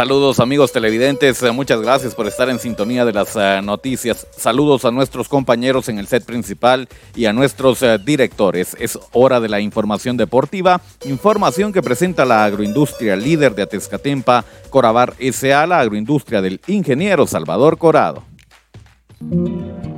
Saludos amigos televidentes, eh, muchas gracias por estar en sintonía de las uh, noticias. Saludos a nuestros compañeros en el set principal y a nuestros uh, directores. Es hora de la información deportiva, información que presenta la agroindustria líder de Atezcatempa, Corabar S.A., la agroindustria del ingeniero Salvador Corado.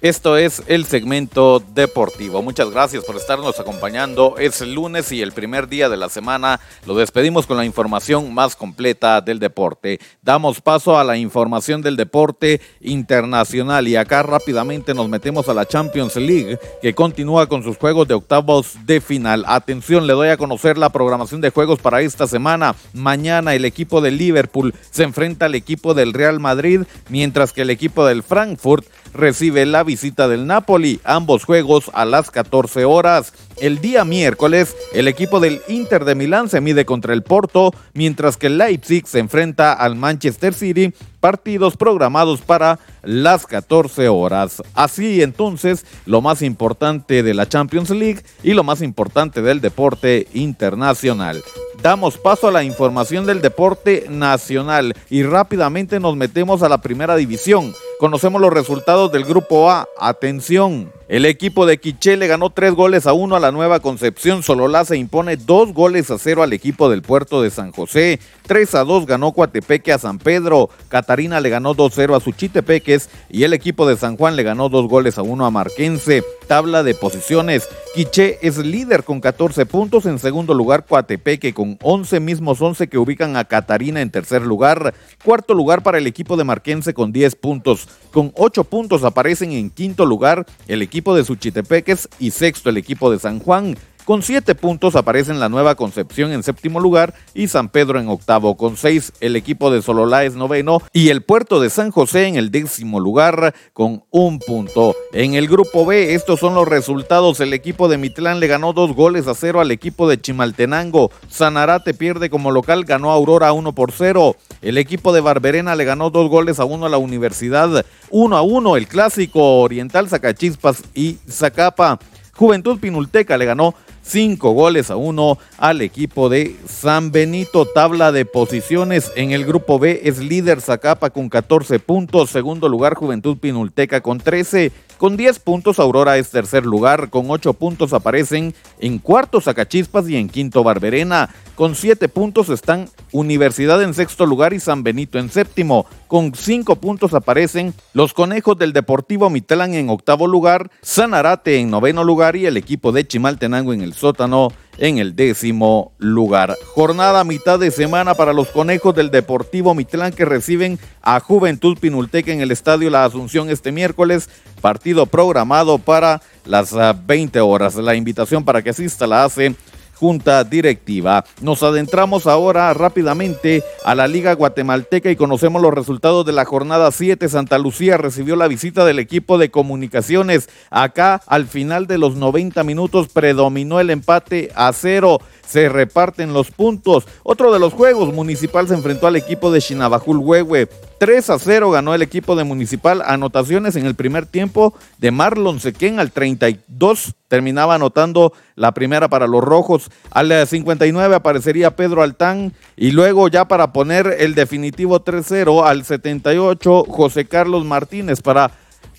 Esto es el segmento deportivo. Muchas gracias por estarnos acompañando. Es lunes y el primer día de la semana. Lo despedimos con la información más completa del deporte. Damos paso a la información del deporte internacional y acá rápidamente nos metemos a la Champions League que continúa con sus juegos de octavos de final. Atención, le doy a conocer la programación de juegos para esta semana. Mañana el equipo de Liverpool se enfrenta al equipo del Real Madrid, mientras que el equipo del Frankfurt recibe la visita del Napoli, ambos juegos a las 14 horas. El día miércoles, el equipo del Inter de Milán se mide contra el Porto, mientras que Leipzig se enfrenta al Manchester City, partidos programados para las 14 horas. Así entonces, lo más importante de la Champions League y lo más importante del deporte internacional damos paso a la información del deporte nacional y rápidamente nos metemos a la primera división. Conocemos los resultados del grupo A. Atención. El equipo de Quiché le ganó tres goles a uno a la Nueva Concepción. Sololá se impone dos goles a cero al equipo del Puerto de San José. 3 a 2 ganó Coatepeque a San Pedro. Catarina le ganó 2-0 a Suchitepeques y el equipo de San Juan le ganó dos goles a uno a Marquense. Tabla de posiciones. Quiché es líder con 14 puntos. En segundo lugar, Coatepeque con 11 mismos 11 que ubican a Catarina en tercer lugar. Cuarto lugar para el equipo de Marquense con 10 puntos. Con 8 puntos aparecen en quinto lugar el equipo equipo de Suchitepeques y sexto el equipo de San Juan. Con siete puntos aparecen la Nueva Concepción en séptimo lugar y San Pedro en octavo. Con seis el equipo de Sololá es noveno y el puerto de San José en el décimo lugar con un punto. En el grupo B estos son los resultados. El equipo de Mitlán le ganó dos goles a cero al equipo de Chimaltenango. Sanarate pierde como local, ganó Aurora uno por cero. El equipo de Barberena le ganó dos goles a uno a la Universidad. Uno a uno el clásico Oriental Zacachispas y Zacapa. Juventud Pinulteca le ganó cinco goles a uno al equipo de San Benito. Tabla de posiciones en el grupo B es líder Zacapa con 14 puntos, segundo lugar Juventud Pinulteca con 13, con 10 puntos Aurora es tercer lugar, con 8 puntos aparecen en cuarto Zacachispas y en quinto Barberena. Con 7 puntos están Universidad en sexto lugar y San Benito en séptimo. Con 5 puntos aparecen los Conejos del Deportivo Mitlán en octavo lugar, Sanarate en noveno lugar y el equipo de Chimaltenango en el sótano en el décimo lugar. Jornada mitad de semana para los conejos del Deportivo Mitlán que reciben a Juventud Pinulteca en el Estadio La Asunción este miércoles. Partido programado para las 20 ah, horas. La invitación para que asista la hace junta directiva. Nos adentramos ahora rápidamente a la Liga Guatemalteca y conocemos los resultados de la jornada 7. Santa Lucía recibió la visita del equipo de comunicaciones. Acá al final de los 90 minutos predominó el empate a cero se reparten los puntos. Otro de los juegos, Municipal se enfrentó al equipo de Chinabajul Huehue. 3 a 0 ganó el equipo de Municipal. Anotaciones en el primer tiempo de Marlon Sequén al 32. Terminaba anotando la primera para los rojos. Al 59 aparecería Pedro Altán. Y luego ya para poner el definitivo 3-0 al 78 José Carlos Martínez para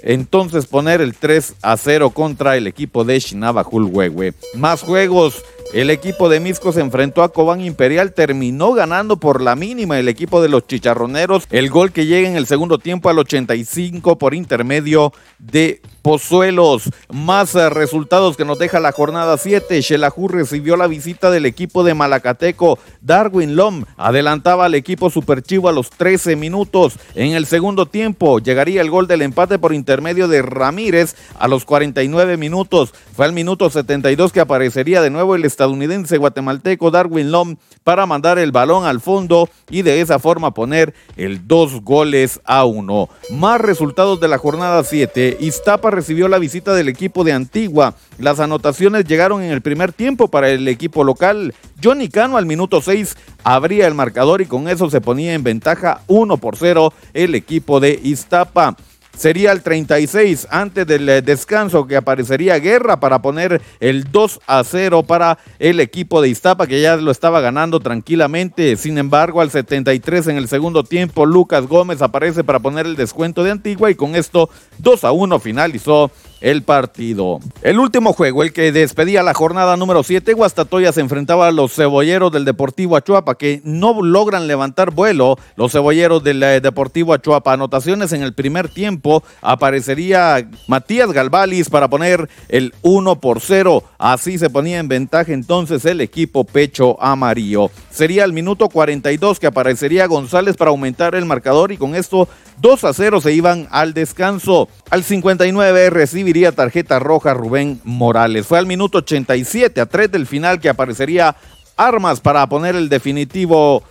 entonces poner el 3 a 0 contra el equipo de Chinabajul Huehue. Más juegos. El equipo de Misco se enfrentó a Cobán Imperial, terminó ganando por la mínima el equipo de los Chicharroneros. El gol que llega en el segundo tiempo al 85 por intermedio de Pozuelos. Más eh, resultados que nos deja la jornada 7. Xelajú recibió la visita del equipo de Malacateco. Darwin Lom adelantaba al equipo Superchivo a los 13 minutos. En el segundo tiempo llegaría el gol del empate por intermedio de Ramírez a los 49 minutos. Fue al minuto 72 que aparecería de nuevo el estadounidense guatemalteco Darwin Lom para mandar el balón al fondo y de esa forma poner el dos goles a uno. Más resultados de la jornada 7. Iztapa recibió la visita del equipo de Antigua. Las anotaciones llegaron en el primer tiempo para el equipo local. Johnny Cano al minuto 6 abría el marcador y con eso se ponía en ventaja 1 por 0 el equipo de Iztapa sería el 36 antes del eh, descanso que aparecería Guerra para poner el 2 a 0 para el equipo de Iztapa que ya lo estaba ganando tranquilamente. Sin embargo, al 73 en el segundo tiempo, Lucas Gómez aparece para poner el descuento de Antigua y con esto 2 a 1 finalizó el partido. El último juego, el que despedía la jornada número 7, Guastatoya se enfrentaba a los cebolleros del Deportivo Achuapa, que no logran levantar vuelo. Los cebolleros del eh, Deportivo Achuapa, anotaciones en el primer tiempo, aparecería Matías Galvalis para poner el 1 por 0. Así se ponía en ventaja entonces el equipo Pecho Amarillo. Sería el minuto 42 que aparecería González para aumentar el marcador y con esto 2 a 0 se iban al descanso. Al 59 recibiría tarjeta roja Rubén Morales. Fue al minuto 87 a 3 del final que aparecería Armas para poner el definitivo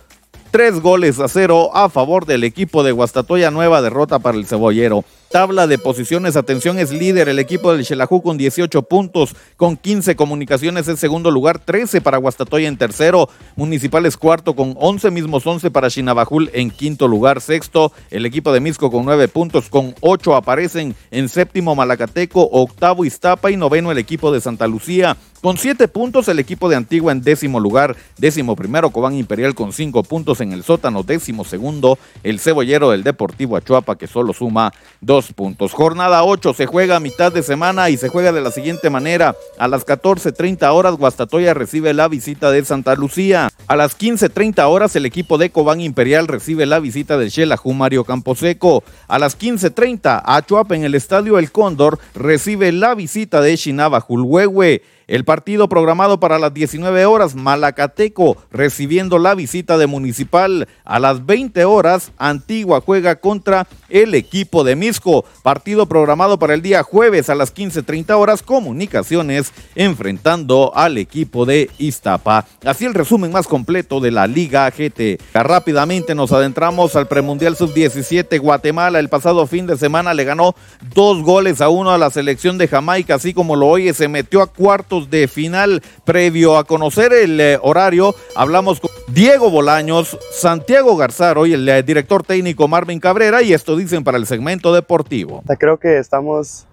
Tres goles a cero a favor del equipo de Guastatoya. Nueva derrota para el cebollero. Tabla de posiciones, atención, es líder el equipo del Xelajú con 18 puntos, con 15 comunicaciones en segundo lugar, 13 para Guastatoya en tercero, Municipales cuarto con 11, mismos 11 para Chinabajul en quinto lugar, sexto, el equipo de Misco con 9 puntos, con 8 aparecen en séptimo Malacateco, octavo Iztapa y noveno el equipo de Santa Lucía. Con 7 puntos el equipo de Antigua en décimo lugar, décimo primero Cobán Imperial con 5 puntos en el sótano, décimo segundo el cebollero del Deportivo Achuapa que solo suma 2 puntos. Jornada 8 se juega a mitad de semana y se juega de la siguiente manera. A las 14.30 horas Guastatoya recibe la visita de Santa Lucía. A las 15.30 horas el equipo de Cobán Imperial recibe la visita de Xelajú Mario Camposeco. A las 15.30 Achuapa en el Estadio El Cóndor recibe la visita de Shinaba Julhuehue. El partido programado para las 19 horas, Malacateco recibiendo la visita de Municipal. A las 20 horas, Antigua juega contra el equipo de Misco. Partido programado para el día jueves a las 15.30 horas, Comunicaciones enfrentando al equipo de Iztapa. Así el resumen más completo de la Liga GT. Rápidamente nos adentramos al premundial sub-17 Guatemala. El pasado fin de semana le ganó dos goles a uno a la selección de Jamaica, así como lo oye, se metió a cuartos de final. Previo a conocer el eh, horario, hablamos con Diego Bolaños, Santiago Garzaro y el eh, director técnico Marvin Cabrera y esto dicen para el segmento deportivo. Creo que estamos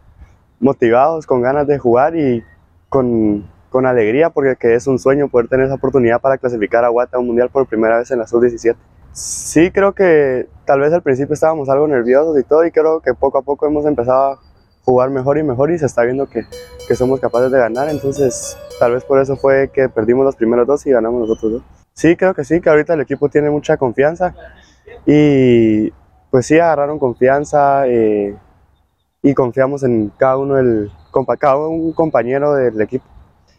motivados, con ganas de jugar y con, con alegría porque es un sueño poder tener esa oportunidad para clasificar a Guata a un mundial por primera vez en la sub-17. Sí, creo que tal vez al principio estábamos algo nerviosos y todo y creo que poco a poco hemos empezado jugar mejor y mejor y se está viendo que, que somos capaces de ganar, entonces tal vez por eso fue que perdimos los primeros dos y ganamos los otros dos. Sí, creo que sí, que ahorita el equipo tiene mucha confianza y pues sí agarraron confianza eh, y confiamos en cada uno, el, cada un compañero del equipo.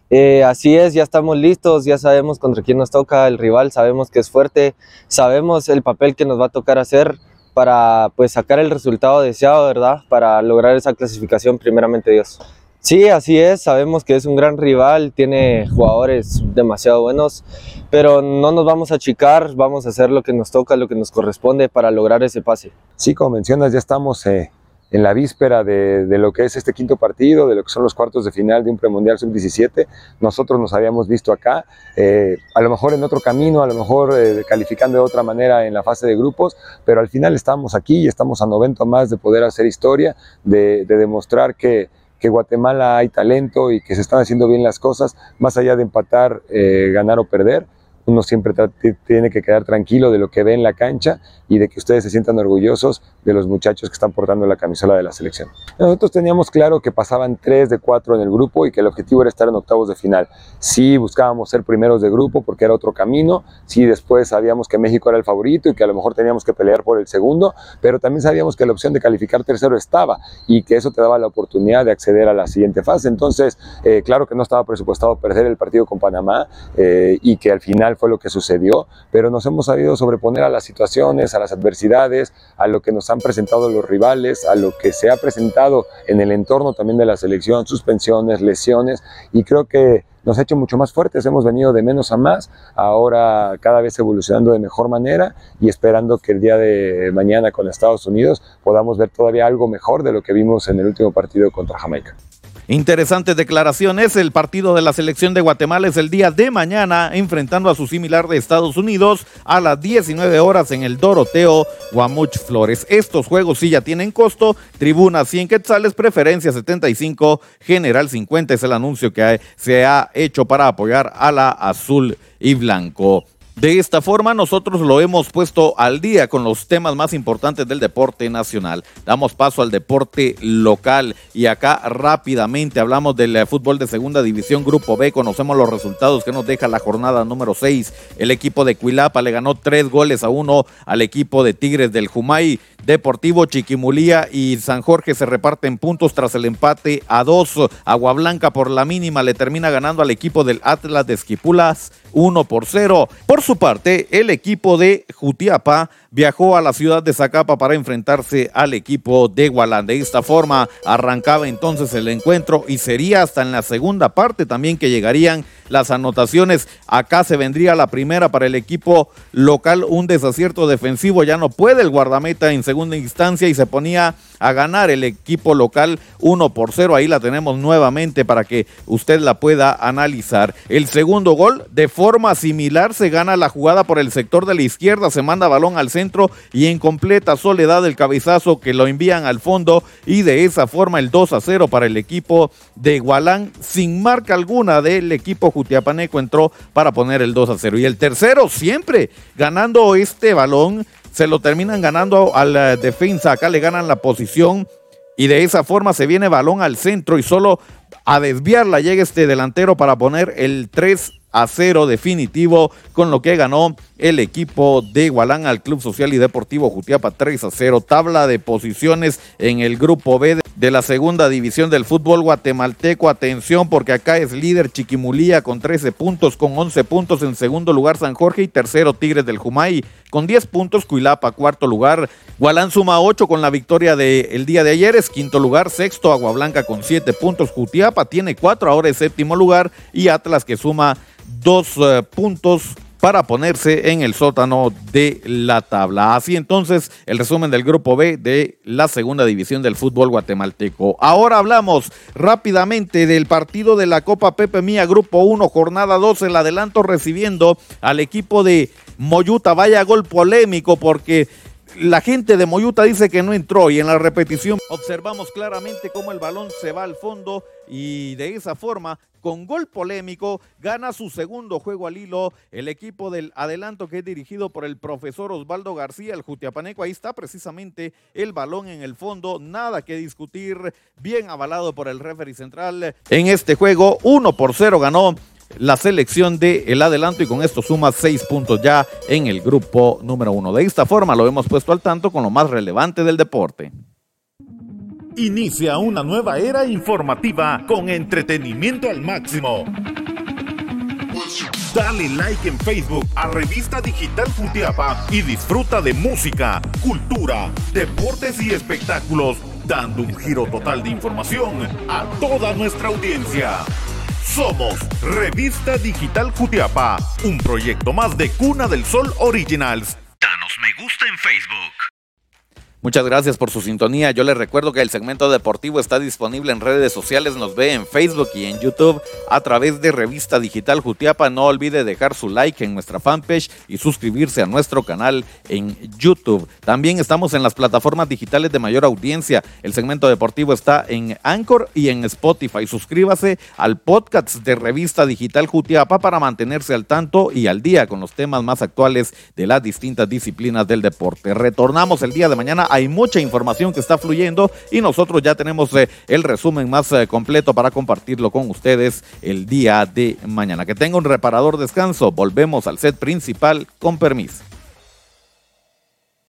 Eh, así es, ya estamos listos, ya sabemos contra quién nos toca el rival, sabemos que es fuerte, sabemos el papel que nos va a tocar hacer para pues sacar el resultado deseado, ¿verdad? Para lograr esa clasificación primeramente Dios. Sí, así es, sabemos que es un gran rival, tiene jugadores demasiado buenos, pero no nos vamos a achicar, vamos a hacer lo que nos toca, lo que nos corresponde para lograr ese pase. Sí, como mencionas, ya estamos eh, en la víspera de, lo que es este quinto partido, de lo que son los cuartos de final de un premundial sub-17. Nosotros nos habíamos visto acá, eh, a lo mejor en otro camino, a lo mejor eh, calificando de otra manera en la fase de grupos, pero al final estamos aquí y estamos a 90 más de poder hacer historia, de, demostrar que, Guatemala hay talento y que se están haciendo bien las cosas, más allá de empatar, eh, ganar o perder uno siempre tiene que quedar tranquilo de lo que ve en la cancha y de que ustedes se sientan orgullosos de los muchachos que están portando la camisola de la selección. Nosotros teníamos claro que pasaban tres de cuatro en el grupo y que el objetivo era estar en octavos de final. Sí buscábamos ser primeros de grupo porque era otro camino, sí después sabíamos que México era el favorito y que a lo mejor teníamos que pelear por el segundo, pero también sabíamos que la opción de calificar tercero estaba y que eso te daba la oportunidad de acceder a la siguiente fase. Entonces, eh, claro que no estaba presupuestado perder el partido con Panamá eh, y que al final fue lo que sucedió, pero nos hemos sabido sobreponer a las situaciones, a las adversidades, a lo que nos han presentado los rivales, a lo que se ha presentado en el entorno también de la selección, suspensiones, lesiones, y creo que nos ha hecho mucho más fuertes, hemos venido de menos a más, ahora cada vez evolucionando de mejor manera y esperando que el día de mañana con Estados Unidos podamos ver todavía algo mejor de lo que vimos en el último partido contra Jamaica. Interesantes declaraciones. El partido de la selección de Guatemala es el día de mañana, enfrentando a su similar de Estados Unidos a las 19 horas en el Doroteo Guamuch Flores. Estos juegos sí ya tienen costo. Tribuna 100 quetzales, preferencia 75, general 50 es el anuncio que se ha hecho para apoyar a la azul y blanco. De esta forma nosotros lo hemos puesto al día con los temas más importantes del deporte nacional. Damos paso al deporte local y acá rápidamente hablamos del eh, fútbol de segunda división Grupo B. Conocemos los resultados que nos deja la jornada número 6. El equipo de Cuilapa le ganó tres goles a uno al equipo de Tigres del Jumay. Deportivo Chiquimulía y San Jorge se reparten puntos tras el empate a dos. Agua Blanca por la mínima le termina ganando al equipo del Atlas de Esquipulas 1 por 0. Por su parte, el equipo de Jutiapa viajó a la ciudad de Zacapa para enfrentarse al equipo de Gualán. De esta forma arrancaba entonces el encuentro y sería hasta en la segunda parte también que llegarían las anotaciones. Acá se vendría la primera para el equipo local, un desacierto defensivo. Ya no puede el guardameta en segunda instancia y se ponía a ganar el equipo local 1 por 0. Ahí la tenemos nuevamente para que usted la pueda analizar. El segundo gol, de forma similar, se gana la jugada por el sector de la izquierda, se manda balón al centro y en completa soledad el cabezazo que lo envían al fondo y de esa forma el 2 a 0 para el equipo de Gualán sin marca alguna del equipo Jutiapaneco entró para poner el 2 a 0 y el tercero siempre ganando este balón se lo terminan ganando a la defensa, acá le ganan la posición y de esa forma se viene balón al centro y solo a desviarla llega este delantero para poner el 3 a 0 definitivo con lo que ganó el equipo de Gualán al Club Social y Deportivo Jutiapa 3 a 0. Tabla de posiciones en el grupo B de la segunda división del fútbol guatemalteco. Atención porque acá es líder Chiquimulía con 13 puntos, con 11 puntos en segundo lugar San Jorge y tercero Tigres del Jumay con 10 puntos. Cuilapa cuarto lugar. Gualán suma 8 con la victoria del día de ayer. Es quinto lugar. Sexto Agua Blanca con 7 puntos. Jutiapa tiene 4, ahora es séptimo lugar. Y Atlas que suma 2 eh, puntos para ponerse en el sótano de la tabla. Así entonces el resumen del grupo B de la segunda división del fútbol guatemalteco. Ahora hablamos rápidamente del partido de la Copa Pepe Mía, grupo 1, jornada 12, el adelanto recibiendo al equipo de Moyuta. Vaya gol polémico porque la gente de Moyuta dice que no entró y en la repetición observamos claramente cómo el balón se va al fondo y de esa forma, con gol polémico, gana su segundo juego al hilo el equipo del adelanto que es dirigido por el profesor Osvaldo García, el Jutiapaneco. Ahí está precisamente el balón en el fondo, nada que discutir, bien avalado por el referee central en este juego. 1 por 0 ganó la selección de el adelanto y con esto suma seis puntos ya en el grupo número uno. De esta forma lo hemos puesto al tanto con lo más relevante del deporte. Inicia una nueva era informativa con entretenimiento al máximo. Dale like en Facebook a Revista Digital Futiapa y disfruta de música, cultura, deportes y espectáculos, dando un giro total de información a toda nuestra audiencia. Somos Revista Digital Jutiapa, un proyecto más de Cuna del Sol Originals. Danos me gusta en Facebook. Muchas gracias por su sintonía. Yo les recuerdo que el segmento deportivo está disponible en redes sociales. Nos ve en Facebook y en YouTube a través de Revista Digital Jutiapa. No olvide dejar su like en nuestra fanpage y suscribirse a nuestro canal en YouTube. También estamos en las plataformas digitales de mayor audiencia. El segmento deportivo está en Anchor y en Spotify. Suscríbase al podcast de Revista Digital Jutiapa para mantenerse al tanto y al día con los temas más actuales de las distintas disciplinas del deporte. Retornamos el día de mañana hay mucha información que está fluyendo y nosotros ya tenemos eh, el resumen más eh, completo para compartirlo con ustedes el día de mañana. Que tenga un reparador descanso. Volvemos al set principal con permiso.